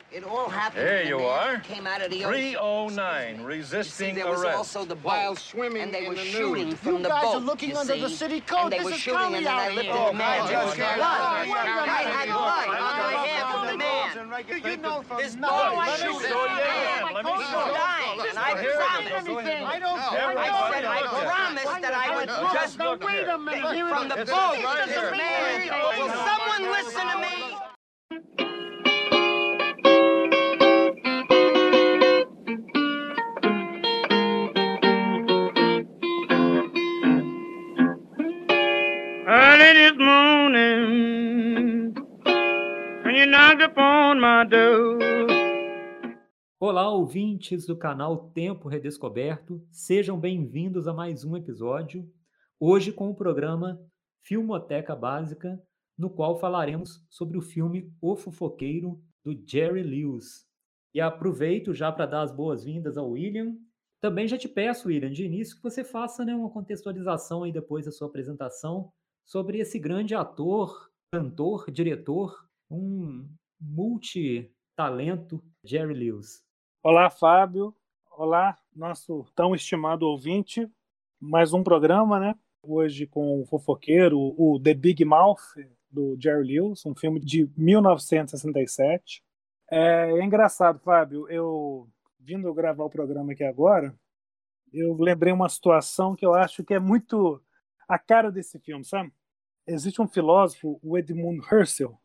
Look, it all happened. There you are. Came out of the 309, resisting see, there arrest. There was also the boat, while swimming and they were the shooting news. from you the boat. You guys are looking under see? the city code. And they this were shooting, and then I lifted oh, the God! I had blood on my hand from the man. You know, there's no one shooting. Let me show you. And I promised. I don't. I said I promised that I would just. Now wait a minute. From the boat, man. Will someone listen to me? Upon my. Olá, ouvintes do canal Tempo Redescoberto, sejam bem-vindos a mais um episódio. Hoje com o programa Filmoteca Básica, no qual falaremos sobre o filme O Fofoqueiro do Jerry Lewis. E aproveito já para dar as boas-vindas ao William. Também já te peço, William, de início que você faça né, uma contextualização aí depois da sua apresentação sobre esse grande ator, cantor, diretor, um multitalento, Jerry Lewis. Olá, Fábio. Olá, nosso tão estimado ouvinte. Mais um programa, né? Hoje com o fofoqueiro, o The Big Mouth, do Jerry Lewis, um filme de 1967. É, é engraçado, Fábio. Eu, vindo gravar o programa aqui agora, eu lembrei uma situação que eu acho que é muito a cara desse filme, sabe? Existe um filósofo, o Edmund Husserl,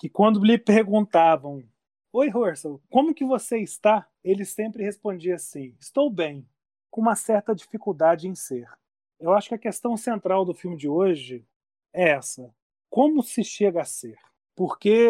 que quando lhe perguntavam Oi, Husserl, como que você está? Ele sempre respondia assim: Estou bem, com uma certa dificuldade em ser. Eu acho que a questão central do filme de hoje é essa: como se chega a ser? Porque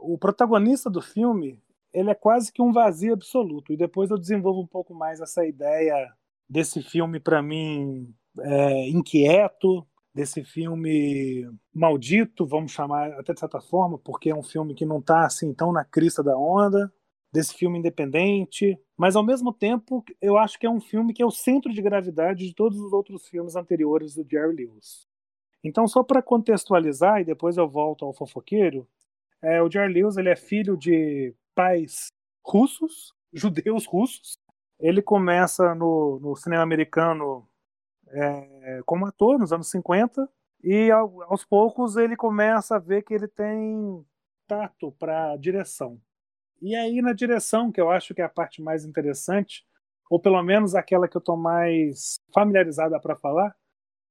o protagonista do filme ele é quase que um vazio absoluto. E depois eu desenvolvo um pouco mais essa ideia desse filme para mim é, inquieto, desse filme maldito, vamos chamar até de certa forma, porque é um filme que não está assim tão na crista da onda, desse filme independente, mas ao mesmo tempo eu acho que é um filme que é o centro de gravidade de todos os outros filmes anteriores do Jerry Lewis. Então, só para contextualizar, e depois eu volto ao fofoqueiro, é, o Jerry Lewis ele é filho de pais russos, judeus russos. Ele começa no, no cinema americano é, como ator nos anos 50 e ao, aos poucos ele começa a ver que ele tem tato para direção. E aí na direção, que eu acho que é a parte mais interessante, ou pelo menos aquela que eu estou mais familiarizada para falar,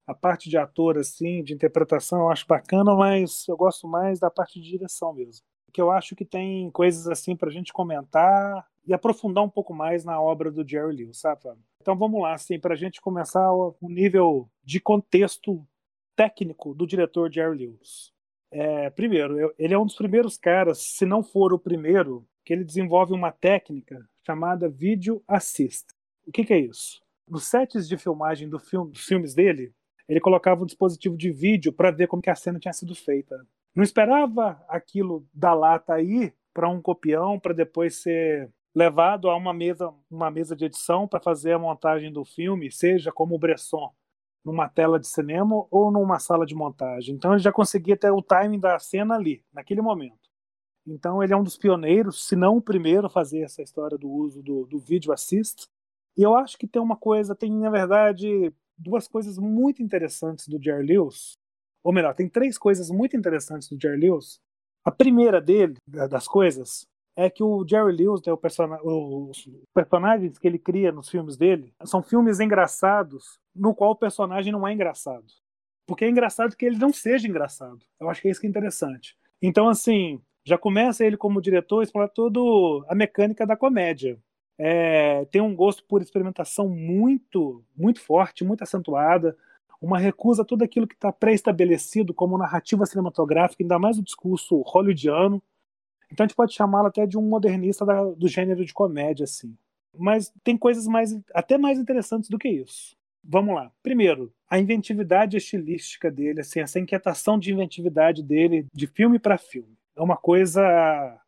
a parte de ator assim, de interpretação, eu acho bacana, mas eu gosto mais da parte de direção mesmo. Que eu acho que tem coisas assim para a gente comentar e aprofundar um pouco mais na obra do Jerry Lewis, sabe? Então vamos lá, assim, para a gente começar o nível de contexto técnico do diretor Jerry Lewis. É, primeiro, ele é um dos primeiros caras, se não for o primeiro, que ele desenvolve uma técnica chamada Video Assist. O que, que é isso? Nos sets de filmagem do filme, dos filmes dele, ele colocava um dispositivo de vídeo para ver como que a cena tinha sido feita. Não esperava aquilo da lata aí para um copião para depois ser levado a uma mesa, uma mesa de edição para fazer a montagem do filme, seja como o Bresson, numa tela de cinema ou numa sala de montagem. Então ele já conseguia ter o timing da cena ali, naquele momento. Então ele é um dos pioneiros, se não o primeiro a fazer essa história do uso do, do vídeo assist. E eu acho que tem uma coisa, tem na verdade duas coisas muito interessantes do Jerry Lewis, ou melhor, tem três coisas muito interessantes do Jerry Lewis. A primeira dele, das coisas, é que o Jerry Lewis, né, o os personagens que ele cria nos filmes dele, são filmes engraçados no qual o personagem não é engraçado. Porque é engraçado que ele não seja engraçado. Eu acho que é isso que é interessante. Então, assim, já começa ele como diretor explorar toda a mecânica da comédia. É, tem um gosto por experimentação muito, muito forte, muito acentuada, uma recusa a tudo aquilo que está pré-estabelecido como narrativa cinematográfica, ainda mais o discurso hollywoodiano. Então a gente pode chamá-lo até de um modernista da, do gênero de comédia, assim. Mas tem coisas mais, até mais interessantes do que isso. Vamos lá. Primeiro, a inventividade estilística dele, assim, essa inquietação de inventividade dele de filme para filme. É uma coisa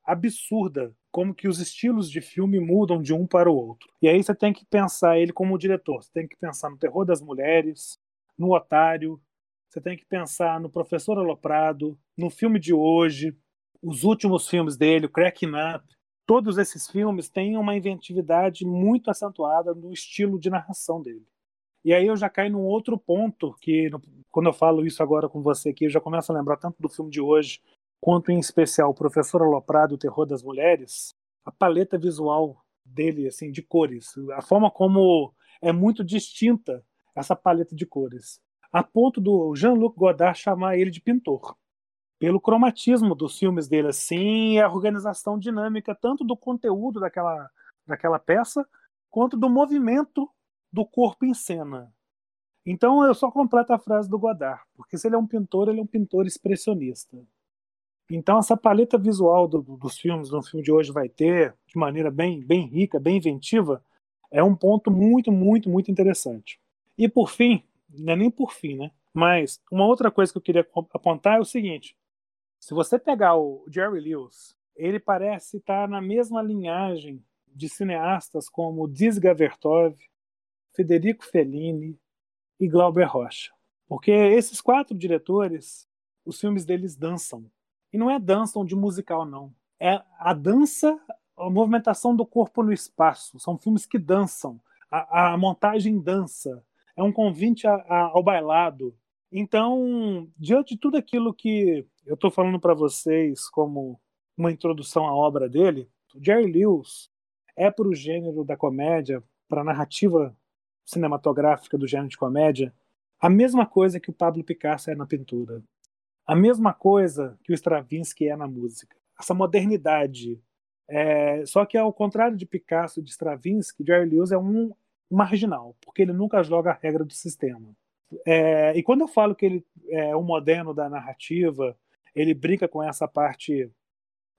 absurda como que os estilos de filme mudam de um para o outro. E aí você tem que pensar ele como diretor. Você tem que pensar no terror das mulheres, no Otário, você tem que pensar no Professor Aloprado, no filme de hoje, os últimos filmes dele, o Cracking Up. todos esses filmes têm uma inventividade muito acentuada no estilo de narração dele. E aí eu já caio num outro ponto que, quando eu falo isso agora com você aqui, eu já começo a lembrar tanto do filme de hoje, quanto em especial o Professor Aloprado, O Terror das Mulheres, a paleta visual dele, assim, de cores, a forma como é muito distinta essa paleta de cores, a ponto do Jean-Luc Godard chamar ele de pintor pelo cromatismo dos filmes dele, assim, e a organização dinâmica tanto do conteúdo daquela, daquela peça, quanto do movimento do corpo em cena. Então eu só completo a frase do Godard, porque se ele é um pintor, ele é um pintor expressionista. Então essa paleta visual do, dos filmes, no filme de hoje vai ter, de maneira bem, bem rica, bem inventiva, é um ponto muito, muito, muito interessante. E por fim, não é nem por fim, né? Mas uma outra coisa que eu queria apontar é o seguinte: se você pegar o Jerry Lewis, ele parece estar na mesma linhagem de cineastas como Dziga Vertov, Federico Fellini e Glauber Rocha. Porque esses quatro diretores, os filmes deles dançam. E não é dançam de musical, não. É a dança, a movimentação do corpo no espaço. São filmes que dançam. A, a montagem dança. É um convite a, a, ao bailado. Então, diante de tudo aquilo que eu estou falando para vocês como uma introdução à obra dele, Jerry Lewis é para o gênero da comédia, para a narrativa cinematográfica do gênero de comédia, a mesma coisa que o Pablo Picasso é na pintura, a mesma coisa que o Stravinsky é na música. Essa modernidade. É... Só que, ao contrário de Picasso e de Stravinsky, Jerry Lewis é um marginal, porque ele nunca joga a regra do sistema. É... E quando eu falo que ele é um moderno da narrativa, ele brinca com essa parte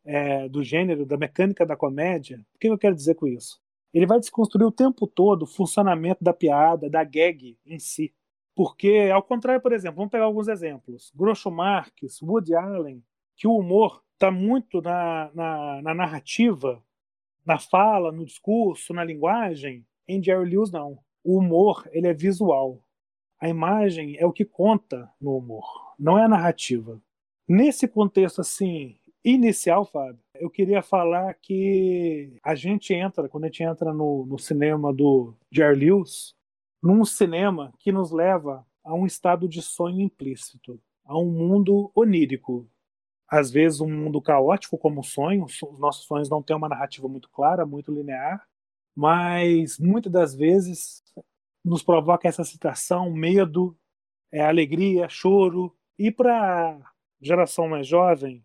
é, do gênero, da mecânica da comédia. O que eu quero dizer com isso? Ele vai desconstruir o tempo todo o funcionamento da piada, da gag em si. Porque, ao contrário, por exemplo, vamos pegar alguns exemplos. Groucho Marx, Woody Allen, que o humor está muito na, na, na, narrativa, na fala, no discurso, na linguagem. Em Jerry Lewis, não. O humor ele é visual. A imagem é o que conta no humor, não é a narrativa. Nesse contexto assim inicial, Fábio, eu queria falar que a gente entra, quando a gente entra no, no cinema do Jerry Lewis, num cinema que nos leva a um estado de sonho implícito, a um mundo onírico. Às vezes um mundo caótico como sonho, os nossos sonhos não têm uma narrativa muito clara, muito linear, mas muitas das vezes nos provoca essa citação, medo, é, alegria, choro, e para geração mais jovem,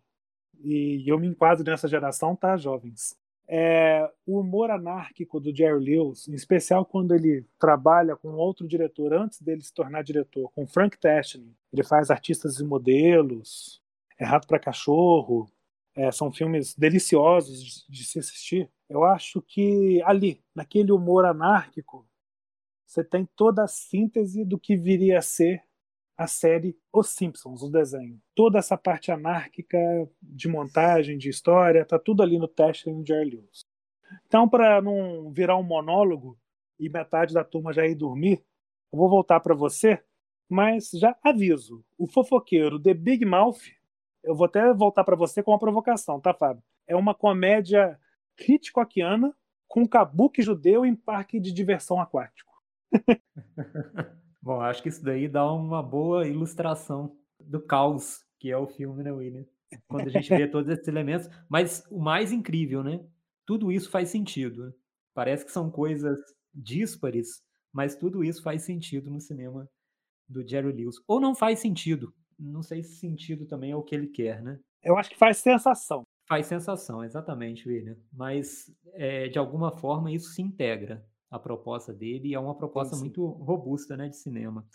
e eu me enquadro nessa geração, tá, jovens? É, o humor anárquico do Jerry Lewis, em especial quando ele trabalha com outro diretor antes dele se tornar diretor, com Frank Tashlin. Ele faz Artistas e Modelos, é Rato para Cachorro, é, são filmes deliciosos de, de se assistir. Eu acho que ali, naquele humor anárquico, você tem toda a síntese do que viria a ser a série Os Simpsons, o desenho. Toda essa parte anárquica de montagem, de história, tá tudo ali no teste no Jerry Lewis. Então, para não virar um monólogo e metade da turma já ir dormir, eu vou voltar para você, mas já aviso, o fofoqueiro The Big Mouth, eu vou até voltar para você com uma provocação, tá, Fábio? É uma comédia Hitchcockiana com kabuki judeu em parque de diversão aquático. Bom, acho que isso daí dá uma boa ilustração do caos que é o filme, né, William? Quando a gente vê todos esses elementos. Mas o mais incrível, né? Tudo isso faz sentido. Né? Parece que são coisas díspares, mas tudo isso faz sentido no cinema do Jerry Lewis. Ou não faz sentido. Não sei se sentido também é o que ele quer, né? Eu acho que faz sensação. Faz sensação, exatamente, William. Mas, é, de alguma forma, isso se integra a proposta dele e é uma proposta sim, sim. muito robusta né, de cinema.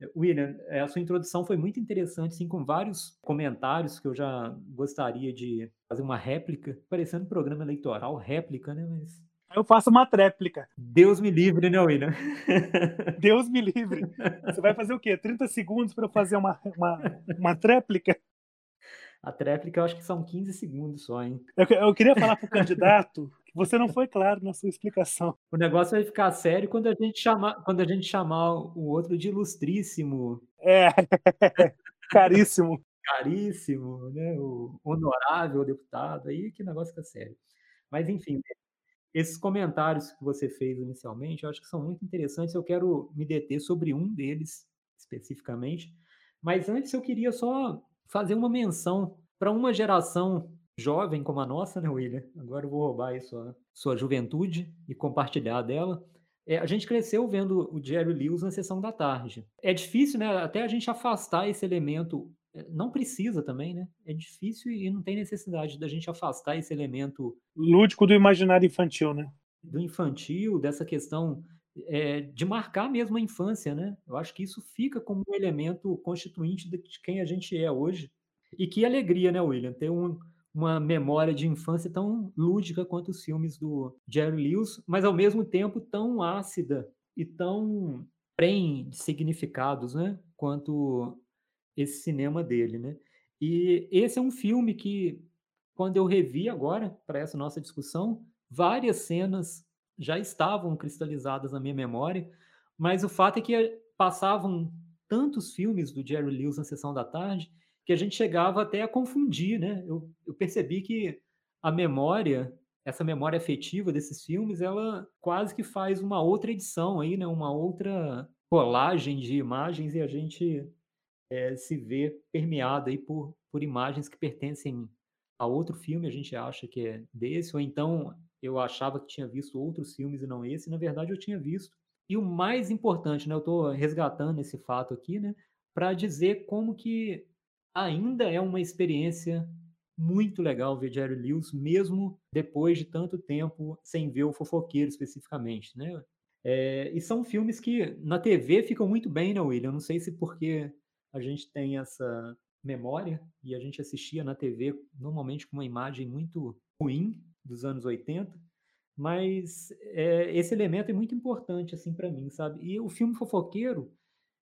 Eh, William, eh, a sua introdução foi muito interessante, assim, com vários comentários que eu já gostaria de fazer uma réplica, parecendo programa eleitoral, réplica, né? Mas eu faço uma tréplica. Deus me livre, né, William? Deus me livre. Você vai fazer o quê? 30 segundos para fazer uma, uma, uma tréplica? A tréplica eu acho que são 15 segundos só, hein? Eu, eu queria falar para o candidato você não foi claro na sua explicação. O negócio vai ficar sério quando a gente chamar, quando a gente chamar o outro de ilustríssimo. É, caríssimo. Caríssimo, né? O honorável deputado, aí que negócio fica sério. Mas enfim, esses comentários que você fez inicialmente, eu acho que são muito interessantes. Eu quero me deter sobre um deles especificamente, mas antes eu queria só fazer uma menção para uma geração jovem como a nossa, né, William? Agora eu vou roubar aí sua, sua juventude e compartilhar dela. É, a gente cresceu vendo o Jerry Lewis na sessão da tarde. É difícil, né, até a gente afastar esse elemento. é, Não precisa também, né? É difícil e não tem necessidade da gente afastar esse elemento Lúdico do imaginário infantil, né? do infantil, dessa questão é, de marcar mesmo a infância, né? Eu acho que isso fica como um elemento constituinte de quem a gente é hoje. E que alegria, né, William? Ter um, uma memória de infância tão lúdica quanto os filmes do Jerry Lewis, mas ao mesmo tempo tão ácida e tão prem de significados, né? Quanto esse cinema dele, né? E esse é um filme que, quando eu revi agora para essa nossa discussão, várias cenas já estavam cristalizadas na minha memória, mas o fato é que passavam tantos filmes do Jerry Lewis na sessão da tarde que a gente chegava até a confundir, né? Eu, eu percebi que a memória, essa memória afetiva desses filmes, ela quase que faz uma outra edição aí, né? Uma outra colagem de imagens e a gente eh, se vê permeado aí por, por imagens que pertencem a outro filme, a gente acha que é desse, ou então eu achava que tinha visto outros filmes e não esse, e na verdade eu tinha visto. E o mais importante, né, eu estou resgatando esse fato aqui, né, para dizer como que ainda é uma experiência muito legal ver Jerry Lewis, mesmo depois de tanto tempo sem ver o fofoqueiro especificamente, né? É, e são filmes que na TV ficam muito bem, né, William? Eu não sei se porque a gente tem essa memória e a gente assistia na TV normalmente com uma imagem muito ruim dos anos 80, mas é, esse elemento é muito importante assim para mim, sabe? E o filme Fofoqueiro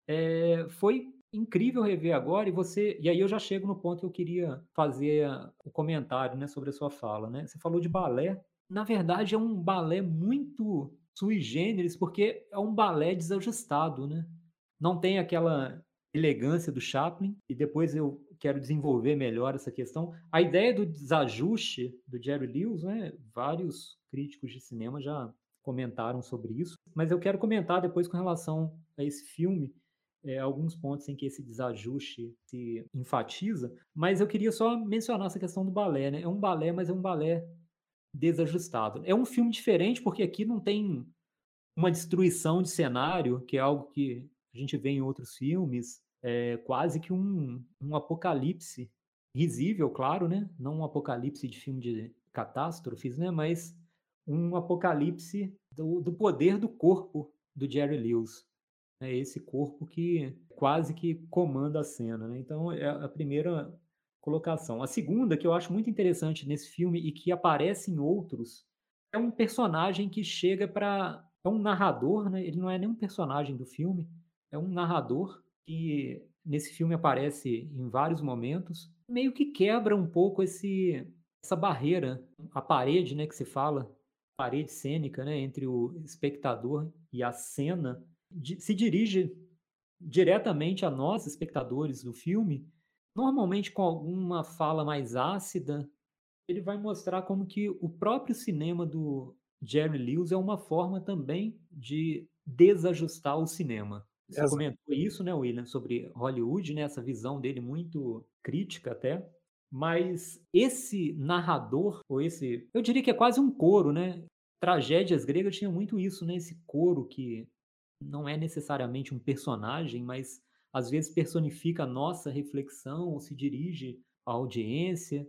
é, foi incrível rever agora e você e aí eu já chego no ponto que eu queria fazer o comentário, né, sobre a sua fala, né? Você falou de balé, na verdade é um balé muito sui generis porque é um balé desajustado, né? Não tem aquela elegância do Chaplin, e depois eu quero desenvolver melhor essa questão. A ideia do desajuste do Jerry Lewis, né, vários críticos de cinema já comentaram sobre isso, mas eu quero comentar depois com relação a esse filme, é, alguns pontos em que esse desajuste se enfatiza, mas eu queria só mencionar essa questão do balé, né? É um balé, mas é um balé desajustado. É um filme diferente porque aqui não tem uma destruição de cenário, que é algo que a gente vê em outros filmes, é quase que um, um apocalipse risível, claro, né? Não um apocalipse de filme de catástrofes, né? Mas um apocalipse do, do poder do corpo do Jerry Lewis. É esse corpo que quase que comanda a cena, né? Então é a primeira colocação. A segunda, que eu acho muito interessante nesse filme e que aparece em outros, é um personagem que chega para. É um narrador, né? Ele não é nem um personagem do filme, é um narrador que nesse filme aparece em vários momentos, meio que quebra um pouco esse essa barreira, a parede, né, que se fala, parede cênica, né, entre o espectador e a cena, se dirige diretamente a nós, espectadores do filme, normalmente com alguma fala mais ácida, ele vai mostrar como que o próprio cinema do Jerry Lewis é uma forma também de desajustar o cinema. Você Exa- comentou isso, né, William, sobre Hollywood, né, essa visão dele muito crítica até. Mas esse narrador, ou esse, eu diria que é quase um coro, né? Tragédias gregas tinham muito isso, né? Esse coro que não é necessariamente um personagem, mas às vezes personifica a nossa reflexão ou se dirige à audiência.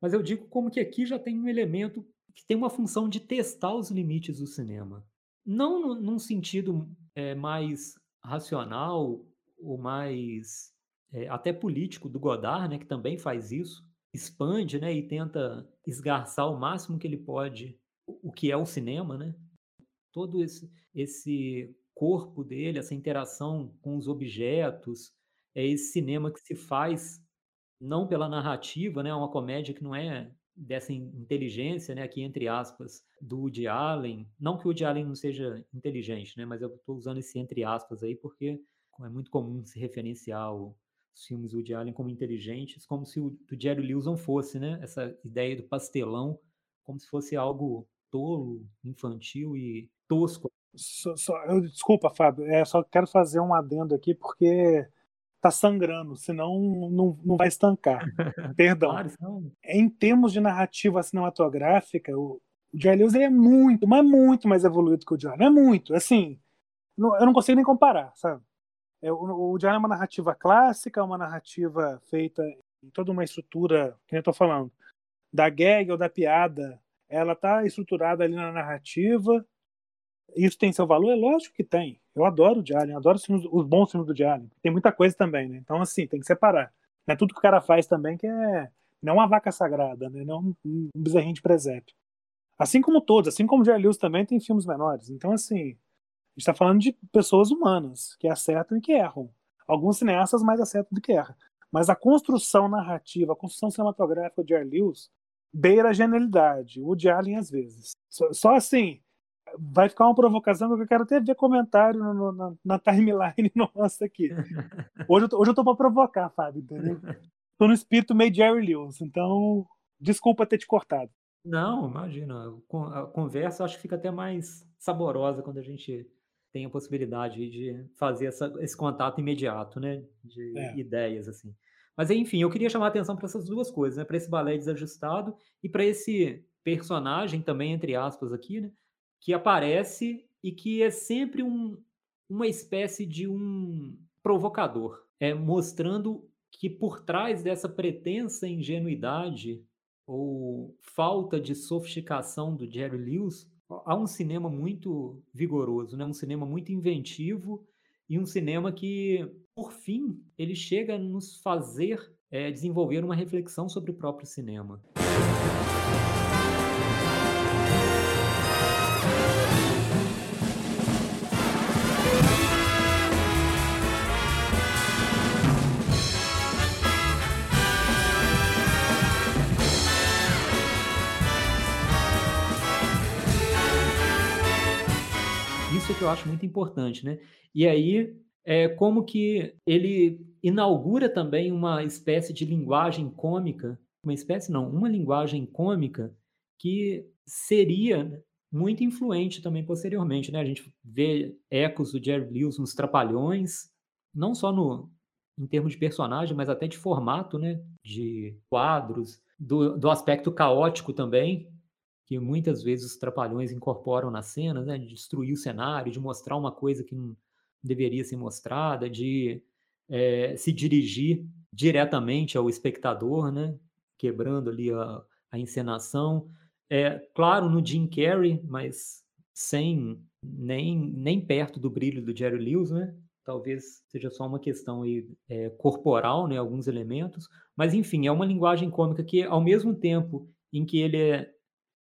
Mas eu digo como que aqui já tem um elemento que tem uma função de testar os limites do cinema. Não num sentido é, mais racional ou mais é, até político do Godard, né, que também faz isso, expande, né, e tenta esgarçar o máximo que ele pode o o que é o cinema, né? Todo esse, esse corpo dele, essa interação com os objetos, é esse cinema que se faz não pela narrativa, né? Uma comédia que não é dessa in- inteligência, né? Aqui entre aspas, do Woody Allen. Não que o Woody Allen não seja inteligente, né? Mas eu estou usando esse entre aspas aí porque é muito comum se referenciar os filmes do Woody Allen como inteligentes, como se o do Jerry Lewis não fosse, né? Essa ideia do pastelão como se fosse algo tolo, infantil e tosco. Só, só, eu, desculpa, Fábio, é, só quero fazer um adendo aqui porque tá sangrando, senão não, não vai estancar. Perdão. Claro, Em termos de narrativa cinematográfica, o o Jerry Lewis é muito, mas muito mais evoluído que o John. É muito, assim, não- eu não consigo nem comparar, sabe? É, o, o John é uma narrativa clássica, uma narrativa feita em toda uma estrutura, que nem eu tô falando, da gag ou da piada, ela tá estruturada ali na narrativa. Isso tem seu valor? É lógico que tem. Eu adoro o eu adoro os, filmes- os bons filmes do Allen. Tem muita coisa também, né? Então, assim, tem que separar. Não é tudo que o cara faz também que é. Não é uma vaca sagrada, né? Não é um, bezerrinho de presépio. Assim como todos, assim como o Jerry Lewis também tem filmes menores. Então, assim, a gente está falando de pessoas humanas que acertam e que erram. Alguns cineastas mais acertam do que erram. Mas a construção narrativa, a construção cinematográfica do Jerry Lewis beira a genialidade. O de Allen, às vezes. Só, só assim, vai ficar uma provocação que eu quero até ver comentário no- na, na timeline nossa aqui. Hoje eu tô, hoje eu tô pra provocar, Fábio, entendeu? Tô no espírito meio Jerry Lewis, então desculpa ter te cortado. Não, imagina. A conversa acho que fica até mais saborosa quando a gente tem a possibilidade de fazer essa- esse contato imediato, né? De É. ideias, assim. Mas, enfim, eu queria chamar a atenção para essas duas coisas, né? Para esse balé desajustado e para esse personagem também, entre aspas, aqui, né? Que aparece e que é sempre um, uma espécie de um provocador, é, mostrando que por trás dessa pretensa ingenuidade ou falta de sofisticação do Jerry Lewis, há um cinema muito vigoroso, né? um cinema muito inventivo e um cinema que, por fim, ele chega a nos fazer eh, desenvolver uma reflexão sobre o próprio cinema. Que eu acho muito importante, né? E aí, é como que ele inaugura também uma espécie de linguagem cômica, uma espécie não, uma linguagem cômica que seria muito influente também posteriormente, né? A gente vê ecos do Jerry Lewis nos Trapalhões, não só no em termos de personagem, mas até de formato, né? De quadros, do, do aspecto caótico também, que muitas vezes os trapalhões incorporam nas cenas, né, de destruir o cenário, de mostrar uma coisa que não deveria ser mostrada, de eh, se dirigir diretamente ao espectador, né, quebrando ali a, a encenação. É, claro, no Jim Carrey, mas sem nem, nem perto do brilho do Jerry Lewis, né? Talvez seja só uma questão aí, eh, corporal, né, alguns elementos, mas enfim, é uma linguagem cômica que, ao mesmo tempo em que ele é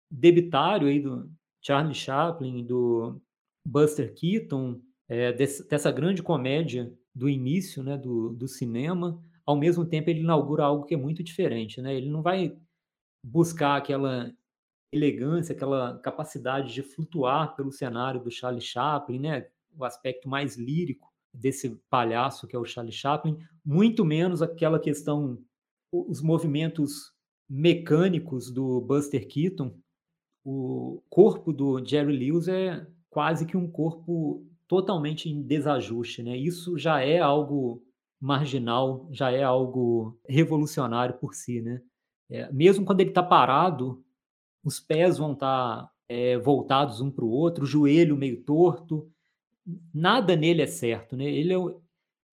debitário aí do Charlie Chaplin, do Buster Keaton, é, desse- dessa grande comédia do início né, do, do cinema, ao mesmo tempo ele inaugura algo que é muito diferente. Né? Ele não vai buscar aquela elegância, aquela capacidade de flutuar pelo cenário do Charlie Chaplin, né? o aspecto mais lírico desse palhaço que é o Charlie Chaplin, muito menos aquela questão, os movimentos mecânicos do Buster Keaton, o corpo do Jerry Lewis é quase que um corpo totalmente em desajuste, né? Isso já é algo marginal, já é algo revolucionário por si, né? É, mesmo quando ele está parado, os pés vão estar voltados um para o outro, o joelho meio torto, nada nele é certo, né? Ele é,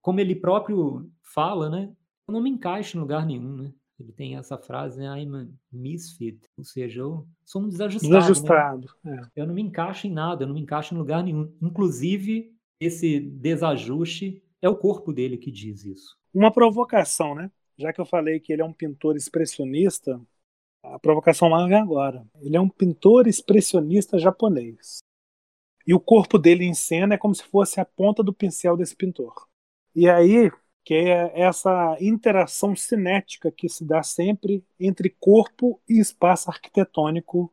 como ele próprio fala, né? Eu não me encaixo em lugar nenhum, né? Ele tem essa frase, né? I'm a misfit, ou seja, eu sou um desajustado, né? Desajustado. é. Eu não me encaixo em nada, eu não me encaixo em lugar nenhum. Inclusive, esse desajuste é o corpo dele que diz isso. Uma provocação, né? Já que eu falei que ele é um pintor expressionista, a provocação lá vem agora. Ele é um pintor expressionista japonês. E o corpo dele em cena é como se fosse a ponta do pincel desse pintor. E aí, que é essa interação cinética que se dá sempre entre corpo e espaço arquitetônico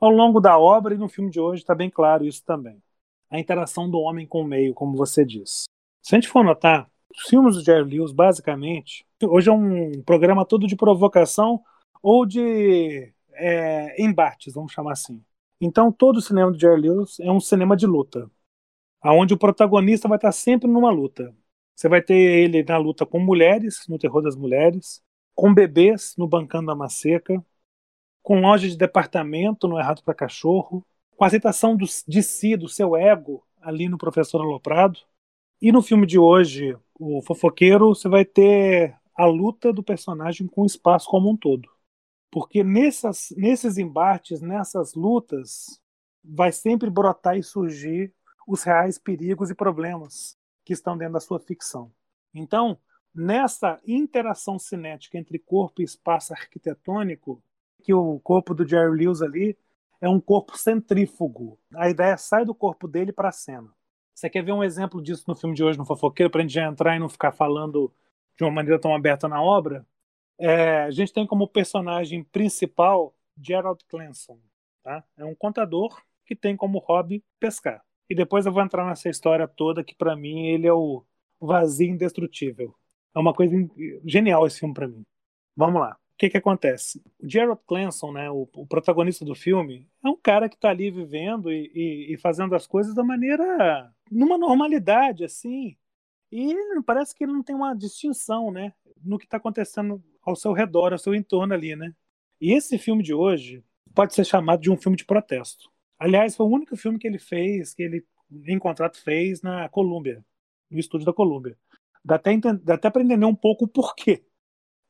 ao longo da obra e no filme de hoje está bem claro isso também. A interação do homem com o meio, como você diz. Se a gente for notar, os filmes do Jerry Lewis, basicamente, hoje é um programa todo de provocação ou de é, embates, vamos chamar assim. Então, todo o cinema do Jerry Lewis é um cinema de luta, aonde o protagonista vai estar sempre numa luta. Você vai ter ele na luta com mulheres, no terror das mulheres, com bebês no Bancando da Maceca, com loja de departamento no Errado para Cachorro, com a aceitação do, de si, do seu ego, ali no Professor Aloprado. E no filme de hoje, o Fofoqueiro, você vai ter a luta do personagem com o espaço como um todo. Porque nessas, nesses embates, nessas lutas, vai sempre brotar e surgir os reais perigos e problemas que estão dentro da sua ficção. Então, nessa interação cinética entre corpo e espaço arquitetônico, que o corpo do Jerry Lewis ali é um corpo centrífugo. A ideia sai do corpo dele para a cena. Você quer ver um exemplo disso no filme de hoje, no Fofoqueiro, para a gente já entrar e não ficar falando de uma maneira tão aberta na obra? É, a gente tem como personagem principal Gerald Clanson. Tá? É um contador que tem como hobby pescar. E depois eu vou entrar nessa história toda que para mim ele é o vazio indestrutível. É uma coisa genial esse filme para mim. Vamos lá. O que que acontece? O Gerald Clanson, né, o, o protagonista do filme, é um cara que está ali vivendo e, e, e, fazendo as coisas da maneira numa normalidade assim. E parece que ele não tem uma distinção, né, no que está acontecendo ao seu redor, ao seu entorno ali, né? E esse filme de hoje pode ser chamado de um filme de protesto. Aliás, foi o único filme que ele fez, que ele em contrato fez na Colômbia, no estúdio da Colômbia. Dá até, dá até para entender um pouco o porquê.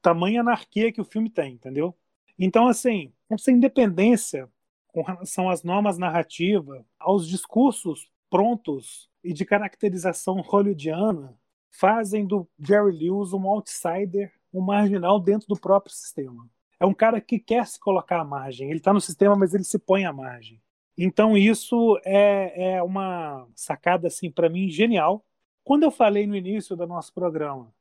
Tamanha anarquia que o filme tem, entendeu? Então, assim, essa independência com relação às normas narrativas, aos discursos prontos e de caracterização hollywoodiana, fazem do Jerry Lewis um outsider, um marginal dentro do próprio sistema. É um cara que quer se colocar à margem. Ele está no sistema, mas ele se põe à margem. Então isso é, é uma sacada assim para mim genial quando eu falei no início do nosso programa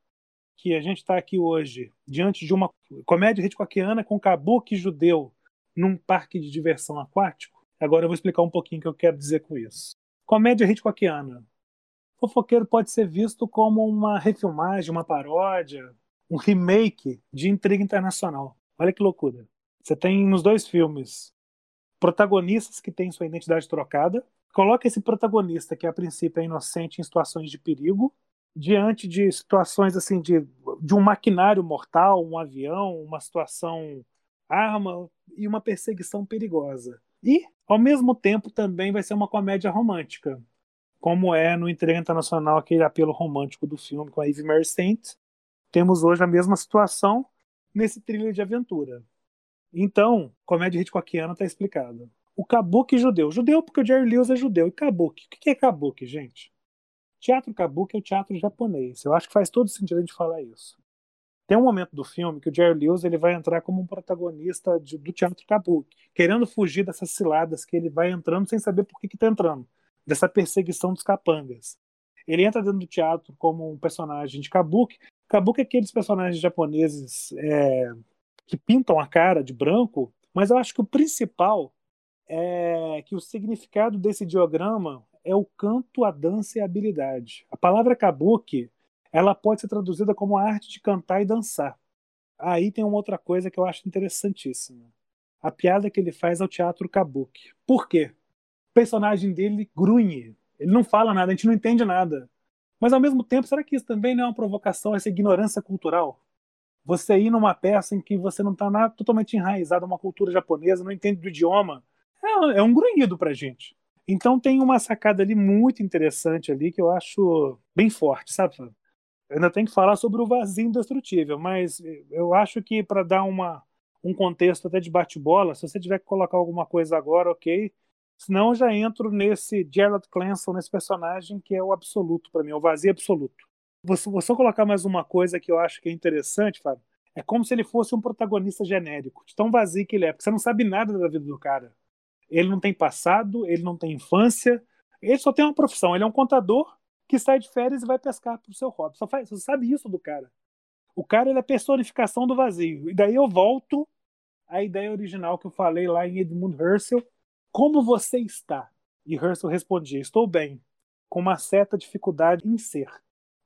que a gente está aqui hoje diante de uma comédia hitchcockiana com kabuki judeu num parque de diversão aquático, agora eu vou explicar um pouquinho o que eu quero dizer com isso. Comédia hitchcockiana. Fofoqueiro pode ser visto como uma refilmagem, uma paródia, um remake de Intriga Internacional. Olha que loucura. Você tem nos dois filmes protagonistas que têm sua identidade trocada, coloca esse protagonista, que a princípio é inocente em situações de perigo, diante de situações assim de, de um maquinário mortal, um avião, uma situação arma e uma perseguição perigosa. E, ao mesmo tempo, também vai ser uma comédia romântica, como é no Entrega Internacional, aquele apelo romântico do filme com a Eve Mary Saint. Temos hoje a mesma situação nesse trilho de aventura. Então, comédia Hitchcockiana está explicada o kabuki judeu. Judeu porque o Jerry Lewis é judeu. E kabuki? O que é kabuki, gente? Teatro kabuki é o teatro japonês. Eu acho que faz todo sentido a gente falar isso. Tem um momento do filme que o Jerry Lewis ele vai entrar como um protagonista de, do teatro kabuki, querendo fugir dessas ciladas que ele vai entrando sem saber por que está entrando, dessa perseguição dos capangas. Ele entra dentro do teatro como um personagem de kabuki. Kabuki é aqueles personagens japoneses é, que pintam a cara de branco, mas eu acho que o principal é que o significado desse diagrama é o canto, a dança e a habilidade. A palavra kabuki ela pode ser traduzida como a arte de cantar e dançar. Aí tem uma outra coisa que eu acho interessantíssima. A piada que ele faz ao teatro kabuki. Por quê? O personagem dele grunhe. Ele não fala nada, a gente não entende nada. Mas ao mesmo tempo, será que isso também não é uma provocação, essa ignorância cultural? Você ir numa peça em que você não está totalmente enraizado uma cultura japonesa, não entende do idioma, é, é um grunhido pra gente. Então tem uma sacada ali muito interessante ali que eu acho bem forte, sabe? Eu ainda tem que falar sobre o vazio indestrutível, mas eu acho que para dar uma, um contexto até de bate-bola, se você tiver que colocar alguma coisa agora, ok. Senão eu já entro nesse Gerald Clanson, nesse personagem que é o absoluto para mim, é o vazio absoluto. Vou, vou só colocar mais uma coisa que eu acho que é interessante, Fábio. É como se ele fosse um protagonista genérico, de tão vazio que ele é, porque você não sabe nada da vida do cara. Ele não tem passado, ele não tem infância, ele só tem uma profissão. Ele é um contador que sai de férias e vai pescar pro seu hobby. Só faz, você sabe isso do cara. O cara ele é a personificação do vazio. E daí eu volto à ideia original que eu falei lá em Edmund Husserl. Como você está? E Husserl respondia: Estou bem, com uma certa dificuldade em ser.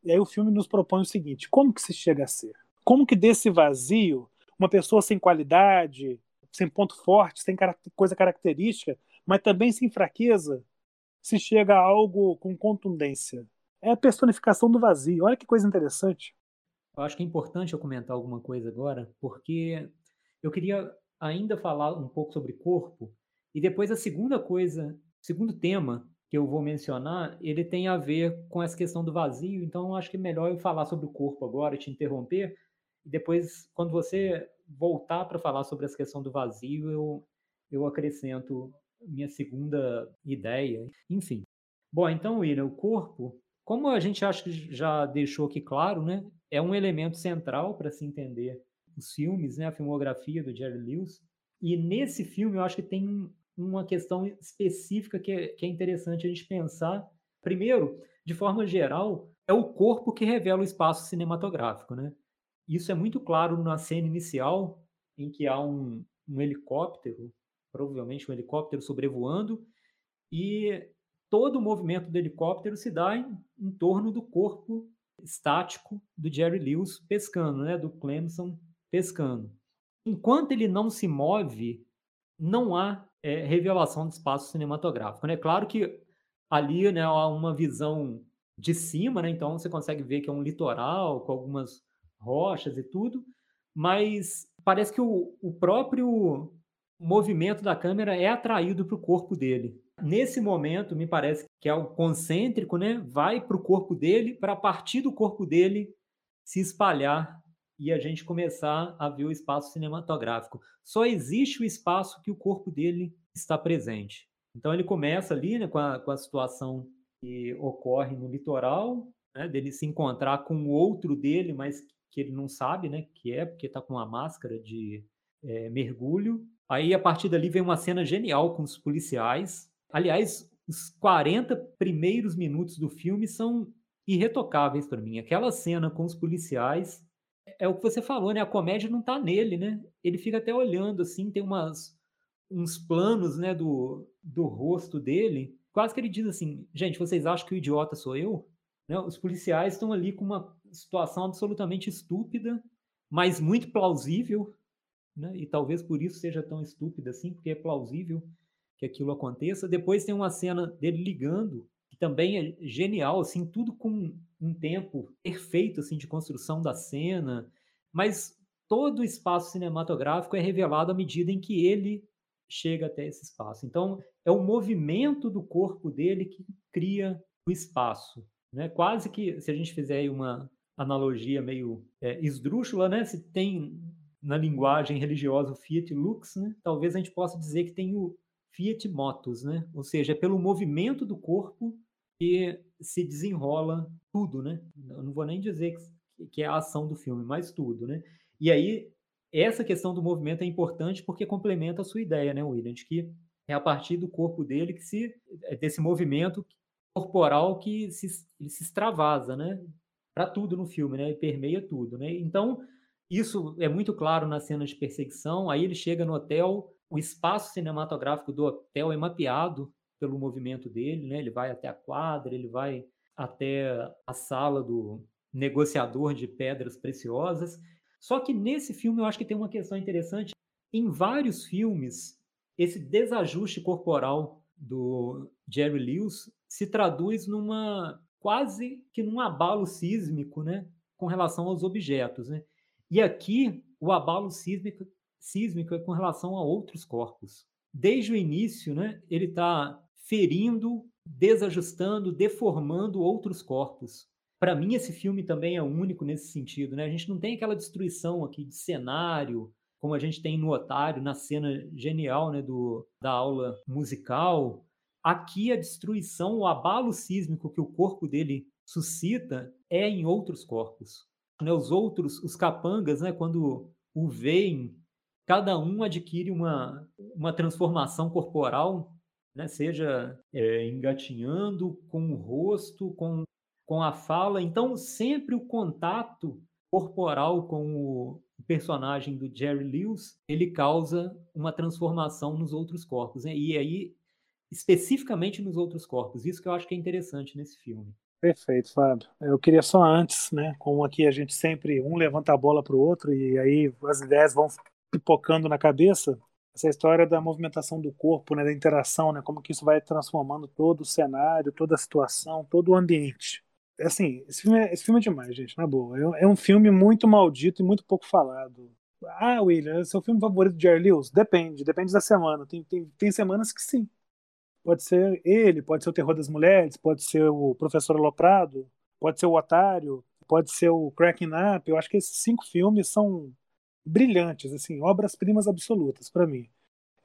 E aí o filme nos propõe o seguinte: como que se chega a ser? Como que desse vazio, uma pessoa sem qualidade, sem ponto forte, sem coisa característica, mas também sem fraqueza, se chega a algo com contundência. É a personificação do vazio. Olha que coisa interessante. Eu acho que é importante eu comentar alguma coisa agora, porque eu queria ainda falar um pouco sobre corpo, e depois a segunda coisa, segundo tema que eu vou mencionar, ele tem a ver com essa questão do vazio, então acho que é melhor eu falar sobre o corpo agora, te interromper, e depois, quando você voltar para falar sobre essa questão do vazio, eu, eu acrescento minha segunda ideia. Enfim. Bom, então, William, o corpo, como a gente acha que já deixou aqui claro, né, é um elemento central para se entender os filmes, né, a filmografia do Jerry Lewis. E nesse filme eu acho que tem uma questão específica que é, que é interessante a gente pensar. Primeiro, de forma geral, é o corpo que revela o espaço cinematográfico, né? Isso é muito claro na cena inicial, em que há um, um helicóptero, provavelmente um helicóptero sobrevoando, e todo o movimento do helicóptero se dá em, em torno do corpo estático do Jerry Lewis pescando, né? Do Clemson pescando. Enquanto ele não se move, não há é, revelação do espaço cinematográfico. É né? claro que ali né, há uma visão de cima, né? então você consegue ver que é um litoral com algumas rochas e tudo, mas parece que o, o próprio movimento da câmera é atraído para o corpo dele. Nesse momento, me parece que é o concêntrico, né? Vai para o corpo dele, para partir do corpo dele se espalhar e a gente começar a ver o espaço cinematográfico. Só existe o espaço que o corpo dele está presente. Então ele começa ali né, com, a, com a situação que ocorre no litoral, né, dele se encontrar com o outro dele, mas que ele não sabe né, que é, porque está com uma máscara de é, mergulho. Aí a partir dali vem uma cena genial com os policiais. Aliás, os 40 primeiros minutos do filme são irretocáveis para mim. Aquela cena com os policiais é o que você falou, né? A comédia não tá nele, né? Ele fica até olhando assim, tem umas uns planos, né, do, do rosto dele. Quase que ele diz assim: "Gente, vocês acham que o idiota sou eu?" Né? Os policiais estão ali com uma situação absolutamente estúpida, mas muito plausível, né? E talvez por isso seja tão estúpida assim, porque é plausível que aquilo aconteça. Depois tem uma cena dele ligando, que também é genial, assim, tudo com um tempo perfeito assim de construção da cena, mas todo o espaço cinematográfico é revelado à medida em que ele chega até esse espaço. Então, é o movimento do corpo dele que cria o espaço. Né? Quase que, se a gente fizer uma analogia meio é, esdrúxula, né? se tem na linguagem religiosa o Fiat Lux, né? talvez a gente possa dizer que tem o Fiat Motus, né? ou seja, é pelo movimento do corpo que se desenrola tudo, né? Eu não vou nem dizer que, que é a ação do filme, mas tudo, né? E aí, essa questão do movimento é importante porque complementa a sua ideia, né, William? De que é a partir do corpo dele que se. É desse movimento corporal que se, se extravasa, né? Para tudo no filme, né? E permeia tudo, né? Então, isso é muito claro na cena de perseguição. Aí ele chega no hotel, o espaço cinematográfico do hotel é mapeado pelo movimento dele, né? Ele vai até a quadra, ele vai até a sala do negociador de pedras preciosas. Só que nesse filme eu acho que tem uma questão interessante. Em vários filmes, esse desajuste corporal do Jerry Lewis se traduz numa quase que num abalo sísmico, né, com relação aos objetos, né? E aqui o abalo sísmico, sísmico é com relação a outros corpos. Desde o início, né, ele está ferindo, desajustando, deformando outros corpos. Para mim, esse filme também é único nesse sentido. Né? A gente não tem aquela destruição aqui de cenário, como a gente tem no Otário, na cena genial né, do, da aula musical. Aqui, a destruição, o abalo sísmico que o corpo dele suscita é em outros corpos. Né? Os outros, os capangas, né, quando o veem, cada um adquire uma, uma transformação corporal né? seja é, engatinhando com o rosto, com, com a fala. Então, sempre o contato corporal com o personagem do Jerry Lewis, ele causa uma transformação nos outros corpos. Né? E aí, especificamente nos outros corpos. Isso que eu acho que é interessante nesse filme. Perfeito, Fábio. Eu queria só antes, né? Como aqui a gente sempre um levanta a bola para o outro e aí as ideias vão pipocando na cabeça. Essa história da movimentação do corpo, né, da interação, né, como que isso vai transformando todo o cenário, toda a situação, todo o ambiente. Assim, esse filme é, esse filme é demais, gente, na boa. É, é um filme muito maldito e muito pouco falado. Ah, William, é seu filme favorito de Jerry Lewis? Depende, depende da semana. Tem, tem, tem semanas que sim. Pode ser ele, pode ser o Terror das Mulheres, pode ser o Professor Aloprado, pode ser o Otário, pode ser o Cracking Up. Eu acho que esses cinco filmes são brilhantes, assim, obras-primas absolutas para mim.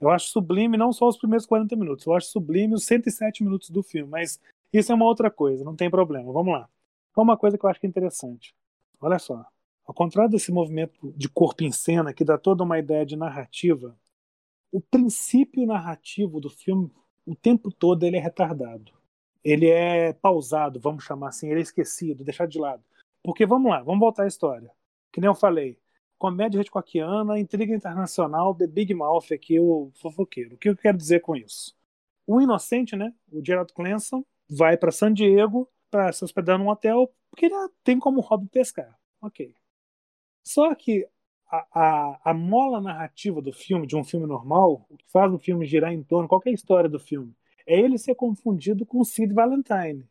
Eu acho sublime não só os primeiros 40 minutos, eu acho sublime os 107 minutos do filme, mas isso é uma outra coisa, não tem problema. Vamos lá. Uma coisa que eu acho que é interessante. Olha só. Ao contrário desse movimento de corpo em cena que dá toda uma ideia de narrativa, o princípio narrativo do filme, o tempo todo, ele é retardado. Ele é pausado, vamos chamar assim, ele é esquecido, deixado de lado. Porque vamos lá, vamos voltar à história. Que nem eu falei, comédia Hitchcockiana, intriga internacional, The Big Mouth aqui, o fofoqueiro. O que eu quero dizer com isso? O inocente, né, o Gerald Clanson, vai para San Diego para se hospedar num hotel porque ele tem como hobby pescar. Ok. Só que a, a, a, mola narrativa do filme, de um filme normal, o que faz o filme girar em torno, qualquer história do filme, é ele ser confundido com Sid Valentine,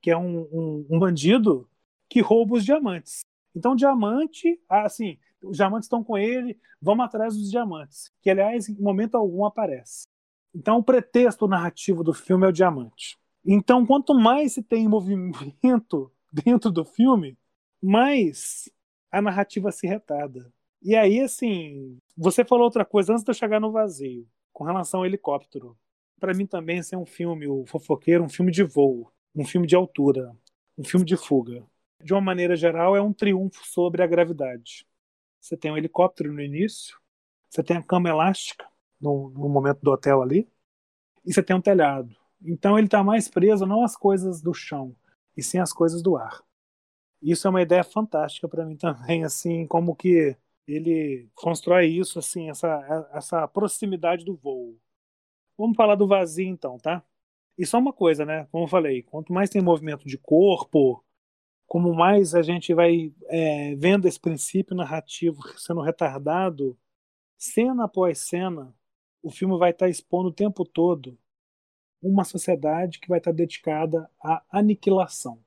que é um, um, um bandido que rouba os diamantes. Então, diamante, assim, os diamantes estão com ele, vamos atrás dos diamantes, que aliás, em momento algum aparece. Então, o pretexto narrativo do filme é o diamante. Então, quanto mais se tem movimento dentro do filme, mais a narrativa se retarda. E aí, assim, você falou outra coisa antes de eu chegar no vazio, com relação ao helicóptero. Para mim também esse é um filme, o Fofoqueiro, um filme de voo, um filme de altura, um filme de fuga. De uma maneira geral, é um triunfo sobre a gravidade. Você tem um helicóptero no início, você tem a cama elástica no, no momento do hotel ali, e você tem um telhado. Então ele está mais preso não às coisas do chão, e sim às coisas do ar. Isso é uma ideia fantástica para mim também, assim, como que ele constrói isso, assim, essa, essa proximidade do voo. Vamos falar do vazio então, tá? E só uma coisa, né? Como eu falei, quanto mais tem movimento de corpo, como mais a gente vai é, vendo esse princípio narrativo sendo retardado, cena após cena, o filme vai estar tá expondo o tempo todo uma sociedade que vai estar tá dedicada à aniquilação.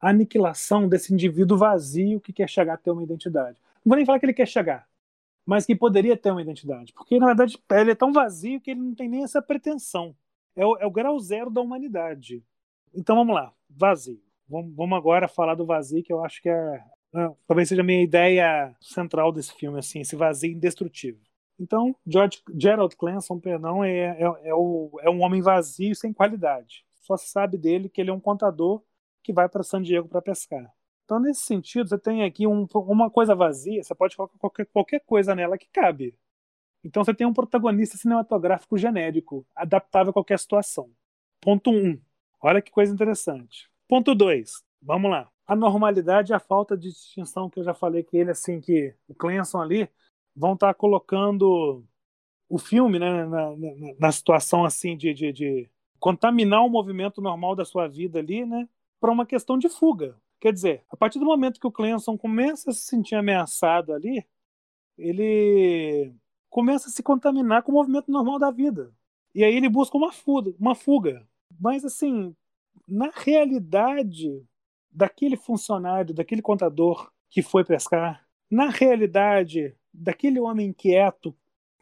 A aniquilação desse indivíduo vazio que quer chegar a ter uma identidade. Não vou nem falar que ele quer chegar, mas que poderia ter uma identidade. Porque, na verdade, ele é tão vazio que ele não tem nem essa pretensão. É o, é o grau zero da humanidade. Então vamos lá, vazio. Vamos agora falar do vazio, que eu acho que é, é, talvez seja a minha ideia central desse filme, assim, esse vazio indestrutível. Então, George, Gerald Clanson, perdão, é, é, é, o, é um homem vazio sem qualidade. Só se sabe dele que ele é um contador que vai para San Diego para pescar. Então, nesse sentido, você tem aqui um, uma coisa vazia, você pode colocar qualquer, qualquer coisa nela que cabe. Então, você tem um protagonista cinematográfico genérico, adaptável a qualquer situação. Ponto 1. Um. Olha que coisa interessante. Ponto 2. Vamos lá. A normalidade e a falta de distinção que eu já falei que ele, assim, que o Clemson ali vão estar tá colocando o filme né, na, na, na situação assim de, de, de, contaminar o movimento normal da sua vida ali, né, para uma questão de fuga. Quer dizer, a partir do momento que o Clemson começa a se sentir ameaçado ali, ele começa a se contaminar com o movimento normal da vida. E aí ele busca uma fuga, uma fuga. Mas assim, na realidade daquele funcionário, daquele contador que foi pescar, na realidade daquele homem inquieto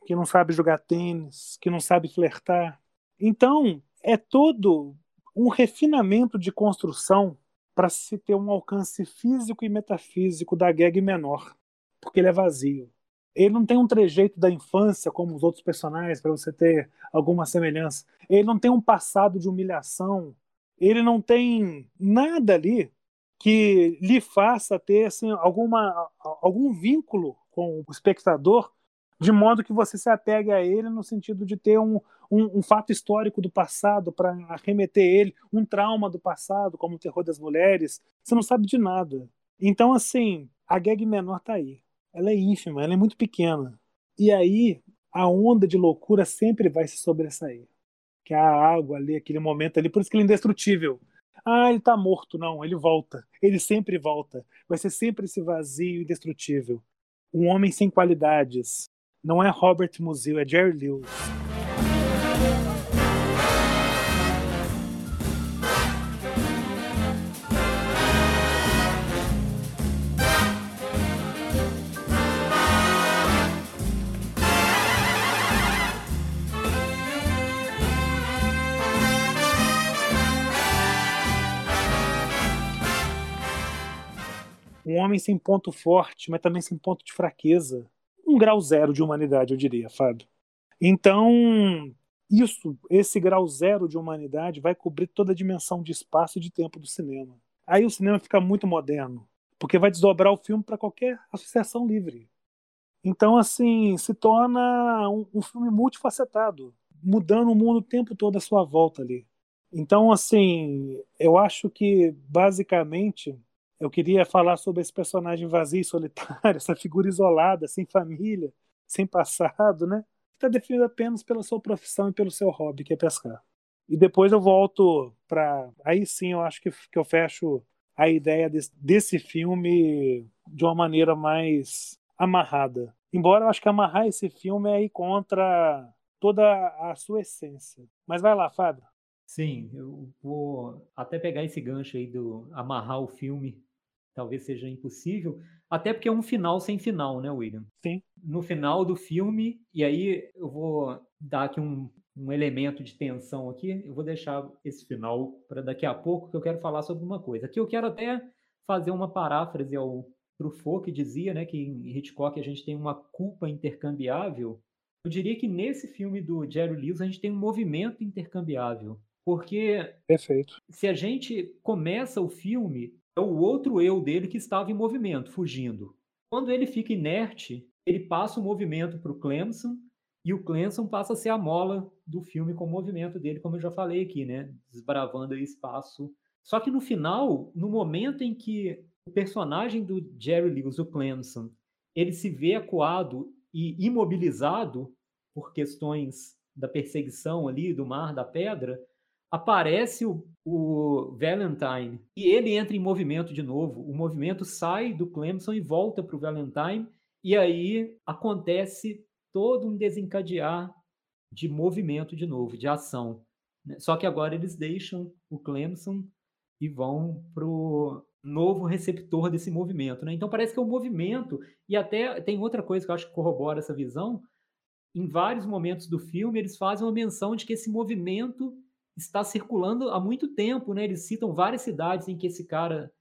que não sabe jogar tênis, que não sabe flertar. Então, é todo um refinamento de construção para se ter um alcance físico e metafísico da gag menor, porque ele é vazio. Ele não tem um trejeito da infância como os outros personagens para você ter alguma semelhança. Ele não tem um passado de humilhação ele não tem nada ali que lhe faça ter assim, alguma, algum vínculo com o espectador, de modo que você se apegue a ele no sentido de ter um, um, um fato histórico do passado para arremeter ele, um trauma do passado, como o terror das mulheres. Você não sabe de nada. Então, assim, a gag menor tá aí. Ela é ínfima, ela é muito pequena. E aí, a onda de loucura sempre vai se sobressair que a água ali, aquele momento ali, por isso que ele é indestrutível. Ah, ele está morto. Não, ele volta. Ele sempre volta. Vai ser sempre esse vazio indestrutível. Um homem sem qualidades. Não é Robert Musil, é Jerry Lewis. Um homem sem ponto forte, mas também sem ponto de fraqueza. Um grau zero de humanidade, eu diria, Fábio. Então, isso, esse grau zero de humanidade vai cobrir toda a dimensão de espaço e de tempo do cinema. Aí o cinema fica muito moderno, porque vai desdobrar o filme para qualquer associação livre. Então, assim, se torna um, um filme multifacetado, mudando o mundo o tempo todo à sua volta ali. Então, assim, eu acho que, basicamente, eu queria falar sobre esse personagem vazio e solitário, essa figura isolada, sem família, sem passado, né? Está definido apenas pela sua profissão e pelo seu hobby, que é pescar. E depois eu volto para. Aí sim eu acho que, que eu fecho a ideia desse, desse filme de uma maneira mais amarrada. Embora eu acho que amarrar esse filme é ir contra toda a sua essência. Mas vai lá, Fábio. Sim, eu vou até pegar esse gancho aí do amarrar o filme talvez seja impossível, até porque é um final sem final, né, William? Sim. No final do filme, e aí eu vou dar aqui um, um elemento de tensão aqui, eu vou deixar esse final para daqui a pouco, que eu quero falar sobre uma coisa. Aqui eu quero até fazer uma paráfrase ao Truffaut, que dizia né, que em Hitchcock a gente tem uma culpa intercambiável. Eu diria que nesse filme do Jerry Lewis a gente tem um movimento intercambiável. Porque Perfeito. se a gente começa o filme é o outro eu dele que estava em movimento, fugindo. Quando ele fica inerte, ele passa o movimento para o Clemson e o Clemson passa a ser a mola do filme com o movimento dele, como eu já falei aqui, né? Desbravando aí espaço. Só que no final, no momento em que o personagem do Jerry Lewis, o Clemson, ele se vê acuado e imobilizado por questões da perseguição ali do mar da pedra, aparece o, o Valentine e ele entra em movimento de novo. O movimento sai do Clemson e volta para o Valentine, e aí acontece todo um desencadear de movimento de novo, de ação. Né? Só que agora eles deixam o Clemson e vão para o novo receptor desse movimento. Né? Então parece que é um movimento, e até tem outra coisa que eu acho que corrobora essa visão. Em vários momentos do filme, eles fazem uma menção de que esse movimento está circulando há muito tempo, né? Eles citam várias cidades em que esse cara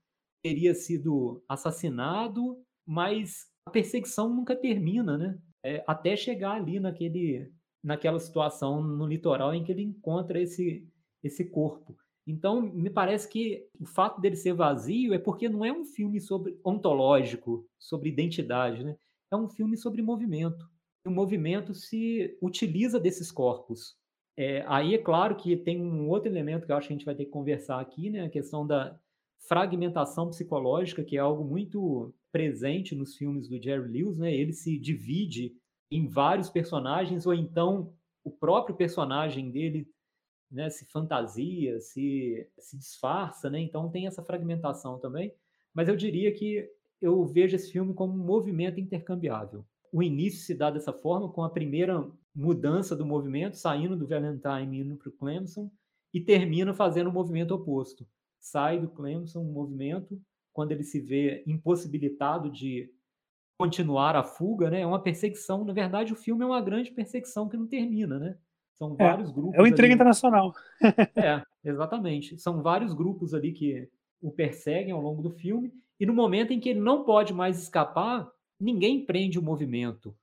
teria sido assassinado, mas a perseguição nunca termina, né? É, até chegar ali naquele, naquela situação no litoral em que ele encontra esse, esse corpo. Então, me parece que o fato dele ser vazio é porque não é um filme sobre ontológico, sobre identidade, né? É um filme sobre movimento. E o movimento se utiliza desses corpos. É, aí é claro que tem um outro elemento que eu acho que a gente vai ter que conversar aqui, né? A questão da fragmentação psicológica, que é algo muito presente nos filmes do Jerry Lewis, né? Ele se divide em vários personagens, ou então o próprio personagem dele né, se fantasia, se, se disfarça, né? Então tem essa fragmentação também. Mas eu diria que eu vejo esse filme como um movimento intercambiável. O início se dá dessa forma, com a primeira mudança do movimento, saindo do Valentine e indo para o Clemson, e termina fazendo o movimento oposto. Sai do Clemson, um movimento, quando ele se vê impossibilitado de continuar a fuga, né? É uma perseguição. Na verdade, o filme é uma grande perseguição que não termina, né? São é, vários grupos. É o intriga internacional. é, exatamente. São vários grupos ali que o perseguem ao longo do filme. E no momento em que ele não pode mais escapar, ninguém prende o movimento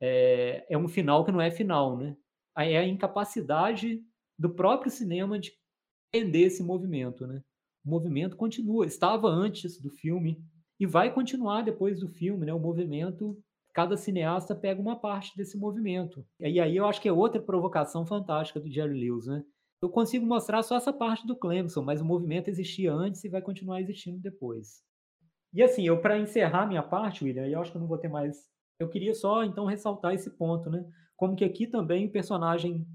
é, é um final que não é final, né? É a incapacidade do próprio cinema de entender esse movimento, né? O movimento continua, estava antes do filme e vai continuar depois do filme, né? O movimento, cada cineasta pega uma parte desse movimento. E aí eu acho que é outra provocação fantástica do Jerry Lewis, né? Eu consigo mostrar só essa parte do Clemson, mas o movimento existia antes e vai continuar existindo depois. E assim, eu para encerrar minha parte, William, eu acho que eu não vou ter mais eu queria só então ressaltar esse ponto, né? Como que aqui também o personagem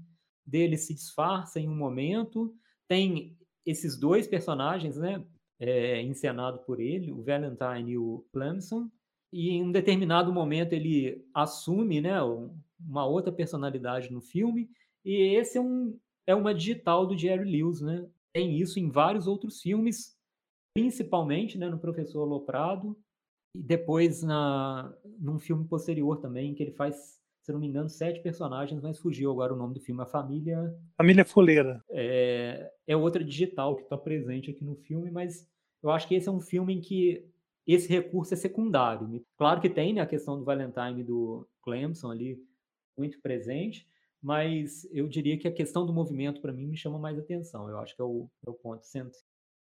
dele se disfarça em um momento, tem esses dois personagens, né? É, encenado por ele, o Valentine e o Clemson, e em um determinado momento ele assume né, uma outra personalidade no filme, e esse é, um, é uma digital do Jerry Lewis, né? Tem isso em vários outros filmes, principalmente né, no Professor Loprado, e depois na, num filme posterior também, que ele faz, se não me engano, sete personagens, mas fugiu agora o nome do filme, A Família... Família Fuleira. É, é outra digital que está presente aqui no filme, mas eu acho que esse é um filme em que esse recurso é secundário. Claro que tem né, a questão do Valentine do Clemson ali muito presente, mas eu diria que a questão do movimento para mim me chama mais atenção. Eu acho que é o, é o ponto central.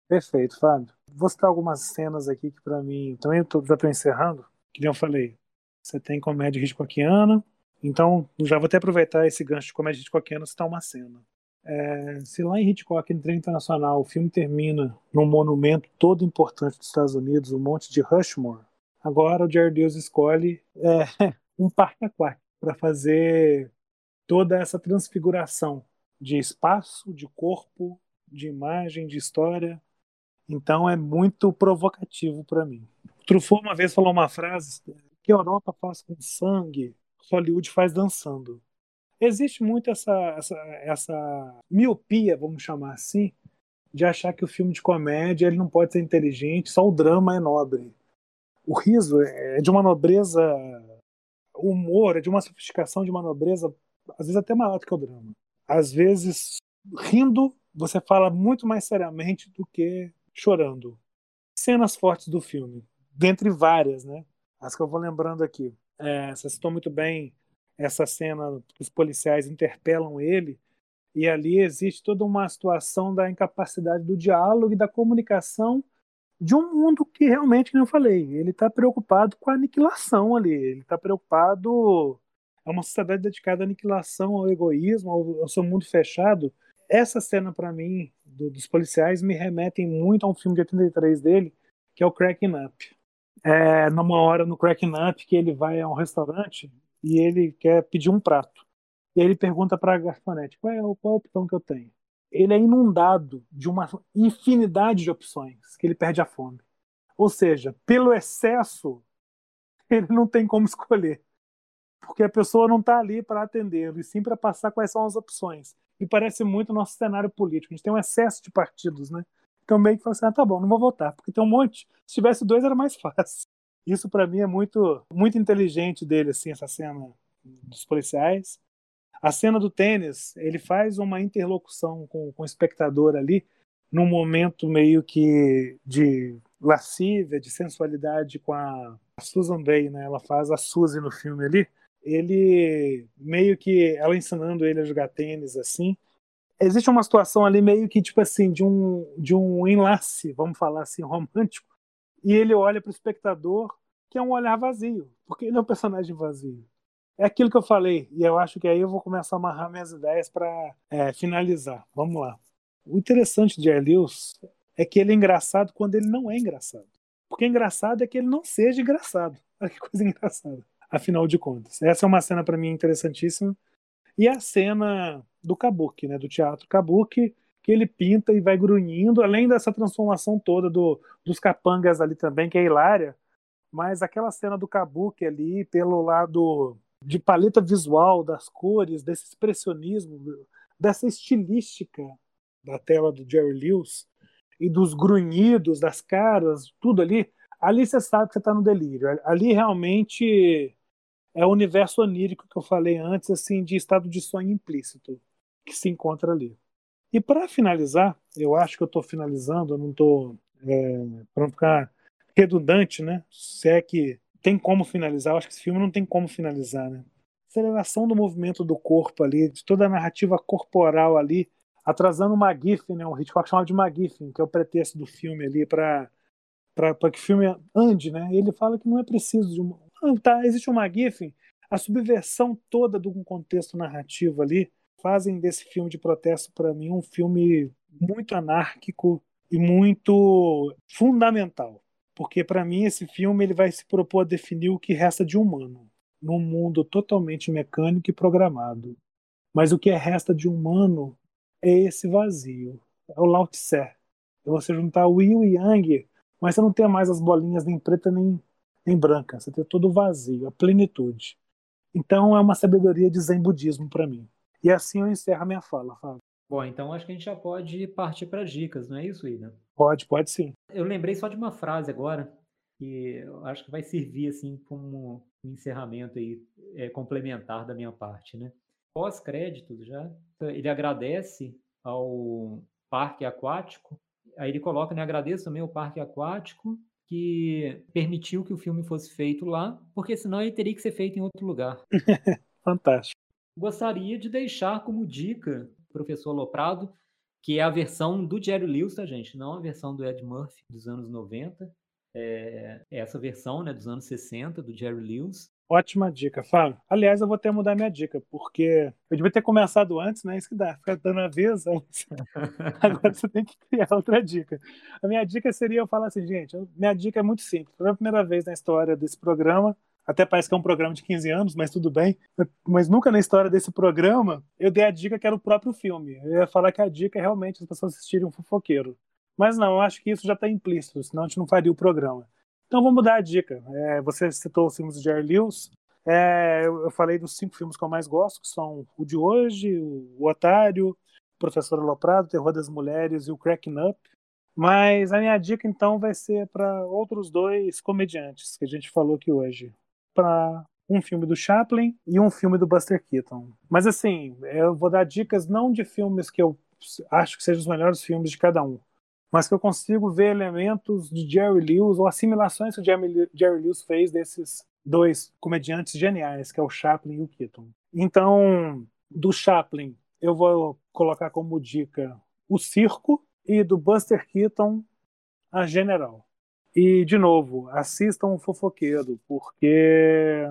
Perfeito, Fábio. Vou citar algumas cenas aqui que para mim, também tô, já estou encerrando, que nem eu falei, você tem comédia Hitchcockiana, então já vou até aproveitar esse gancho de comédia Hitchcockiana citar uma cena. É, se lá em Hitchcock, no trem internacional, o filme termina num monumento todo importante dos Estados Unidos, o Monte de Rushmore, agora o Jared Deus escolhe é, um parque aquático para fazer toda essa transfiguração de espaço, de corpo, de imagem, de história. Então é muito provocativo para mim. Truffaut uma vez falou uma frase que a Europa faz com sangue, Hollywood faz dançando existe muito essa, essa, essa miopia, vamos chamar assim, de achar que o filme de comédia ele não pode ser inteligente, só o drama é nobre. O riso é de uma nobreza, o humor é de uma sofisticação, de uma nobreza, às vezes até maior do que o drama. Às vezes, rindo, você fala muito mais seriamente do que chorando. Cenas fortes do filme, dentre várias, né? As que eu vou lembrando aqui. É, você citou muito bem essa cena que os policiais interpelam ele e ali existe toda uma situação da incapacidade do diálogo e da comunicação de um mundo que realmente, como eu falei, ele está preocupado com a aniquilação ali, ele está preocupado é uma sociedade dedicada à aniquilação, ao egoísmo, ao, seu mundo fechado. Essa cena para mim do, dos policiais me remetem muito a um filme de 83 dele, que é o Cracking Up. É, numa hora no Cracking Up que ele vai a um restaurante e ele quer pedir um prato. E aí ele pergunta para a garçonete: qual é, qual é a opção que eu tenho? Ele é inundado de uma infinidade de opções que ele perde a fome. Ou seja, pelo excesso, ele não tem como escolher. Porque a pessoa não está ali para atendê-lo, e sim para passar quais são as opções. E parece muito o nosso cenário político. A gente tem um excesso de partidos, né? Então meio que fala assim, ah, tá bom, não vou votar, porque tem um monte. Se tivesse dois era mais fácil. Isso para mim é muito muito inteligente dele assim essa cena dos policiais. A cena do tênis, ele faz uma interlocução com, com o espectador ali num momento meio que de lascívia, de sensualidade com a Susan Bay, né? Ela faz a Suzy no filme ali. Ele meio que ela ensinando ele a jogar tênis assim. Existe uma situação ali meio que tipo assim de um de um enlace, vamos falar assim, romântico e ele olha para o espectador, que é um olhar vazio, porque ele é um personagem vazio. É aquilo que eu falei, e eu acho que aí eu vou começar a amarrar minhas ideias para é, finalizar. Vamos lá. O interessante de Lewis é que ele é engraçado quando ele não é engraçado. Porque engraçado é que ele não seja engraçado. Olha que coisa engraçada. Afinal de contas. Essa é uma cena para mim interessantíssima. E a cena do Kabuki, né, do teatro Kabuki, que ele pinta e vai grunhindo, além dessa transformação toda do, dos capangas ali também, que é hilária, mas aquela cena do Kabuki ali, pelo lado de paleta visual, das cores, desse expressionismo, dessa estilística da tela do Jerry Lewis e dos grunhidos, das caras, tudo ali, ali você sabe que você está no delírio. Ali realmente é o universo onírico que eu falei antes, assim, de estado de sonho implícito que se encontra ali. E para finalizar, eu acho que eu estou finalizando, eu não estou. É, para não ficar redundante, né? Se é que tem como finalizar, eu acho que esse filme não tem como finalizar, né? Aceleração do movimento do corpo ali, de toda a narrativa corporal ali, atrasando o McGiffin, né? Um Hitchcock chamado de McGiffin, que é o pretexto do filme ali para para que o filme ande, né? Ele fala que não é preciso de uma. Tá, existe um McGiffin, a subversão toda de um contexto narrativo ali fazem desse filme de protesto para mim um filme muito anárquico e muito fundamental, porque para mim esse filme ele vai se propor a definir o que resta de humano num mundo totalmente mecânico e programado. Mas o que resta de humano é esse vazio, é o Lao Tse. É você juntar o e Yang, mas você não tem mais as bolinhas nem preta nem, nem branca. Você tem todo o vazio, a plenitude. Então é uma sabedoria de zen budismo para mim. E assim eu encerro a minha fala, Fábio. Bom, então acho que a gente já pode partir para dicas, não é isso, Ida? Pode, pode sim. Eu lembrei só de uma frase agora que eu acho que vai servir assim como um encerramento aí é, complementar da minha parte, né? Pós-créditos já, ele agradece ao parque aquático, aí ele coloca, né, agradeço também ao parque aquático que permitiu que o filme fosse feito lá, porque senão ele teria que ser feito em outro lugar. Fantástico. Gostaria de deixar como dica, professor Loprado, que é a versão do Jerry Lewis, tá, gente? Não a versão do Ed Murphy dos anos 90. É, é essa versão, né, dos anos 60, do Jerry Lewis. Ótima dica, Fábio. Aliás, eu vou até mudar minha dica, porque eu devia ter começado antes, né? Isso que dá, ficar dando aviso. Agora você tem que criar outra dica. A minha dica seria eu falar assim, gente, minha dica é muito simples. Pela primeira vez na história desse programa, até parece que é um programa de 15 anos, mas tudo bem. Mas nunca na história desse programa eu dei a dica que era o próprio filme. Eu ia falar que a dica é realmente as pessoas assistirem um fofoqueiro. Mas não, eu acho que isso já está implícito, senão a gente não faria o programa. Então vamos mudar a dica. É, você citou os filmes de Jerry Lewis. É, eu, falei dos cinco filmes que eu mais gosto, que são o de hoje, o, Otário, o Professor Aloprado, Terror das Mulheres e o Cracking Up. Mas a minha dica então vai ser para outros dois comediantes que a gente falou aqui hoje. Para um filme do Chaplin e um filme do Buster Keaton. Mas assim, eu vou dar dicas não de filmes que eu acho que sejam os melhores filmes de cada um, mas que eu consigo ver elementos de Jerry Lewis ou assimilações que o Jerry Lewis fez desses dois comediantes geniais, que é o Chaplin e o Keaton. Então, do Chaplin, eu vou colocar como dica o circo e do Buster Keaton a General. E, de novo, assistam o Fofoqueiro, porque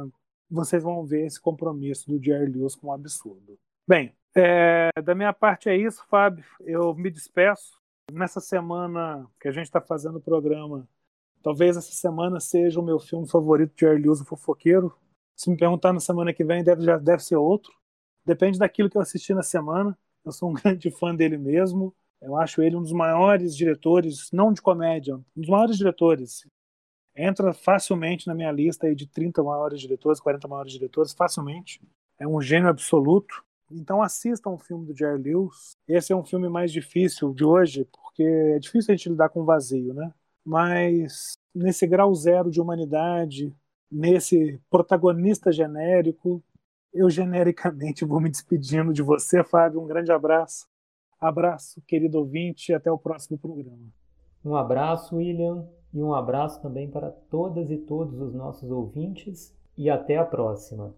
vocês vão ver esse compromisso do Jerry Lewis com um absurdo. Bem, é, da minha parte é isso, Fábio. Eu me despeço. Nessa semana que a gente está fazendo o programa, talvez essa semana seja o meu filme favorito de Jerry o Fofoqueiro. Se me perguntar na semana que vem, deve, já deve ser outro. Depende daquilo que eu assisti na semana. Eu sou um grande fã dele mesmo. Eu acho ele um dos maiores diretores, não de comédia, um dos maiores diretores. Entra facilmente na minha lista aí de 30 maiores diretores, 40 maiores diretores, facilmente. É um gênio absoluto. Então assistam o filme do Jerry Lewis. Esse é um filme mais difícil de hoje, porque é difícil a gente lidar com o vazio, né? Mas nesse grau zero de humanidade, nesse protagonista genérico, eu genericamente vou me despedindo de você, Fábio. Um grande abraço. Abraço, querido ouvinte, e até o próximo programa. Um abraço, William, e um abraço também para todas e todos os nossos ouvintes, e até a próxima.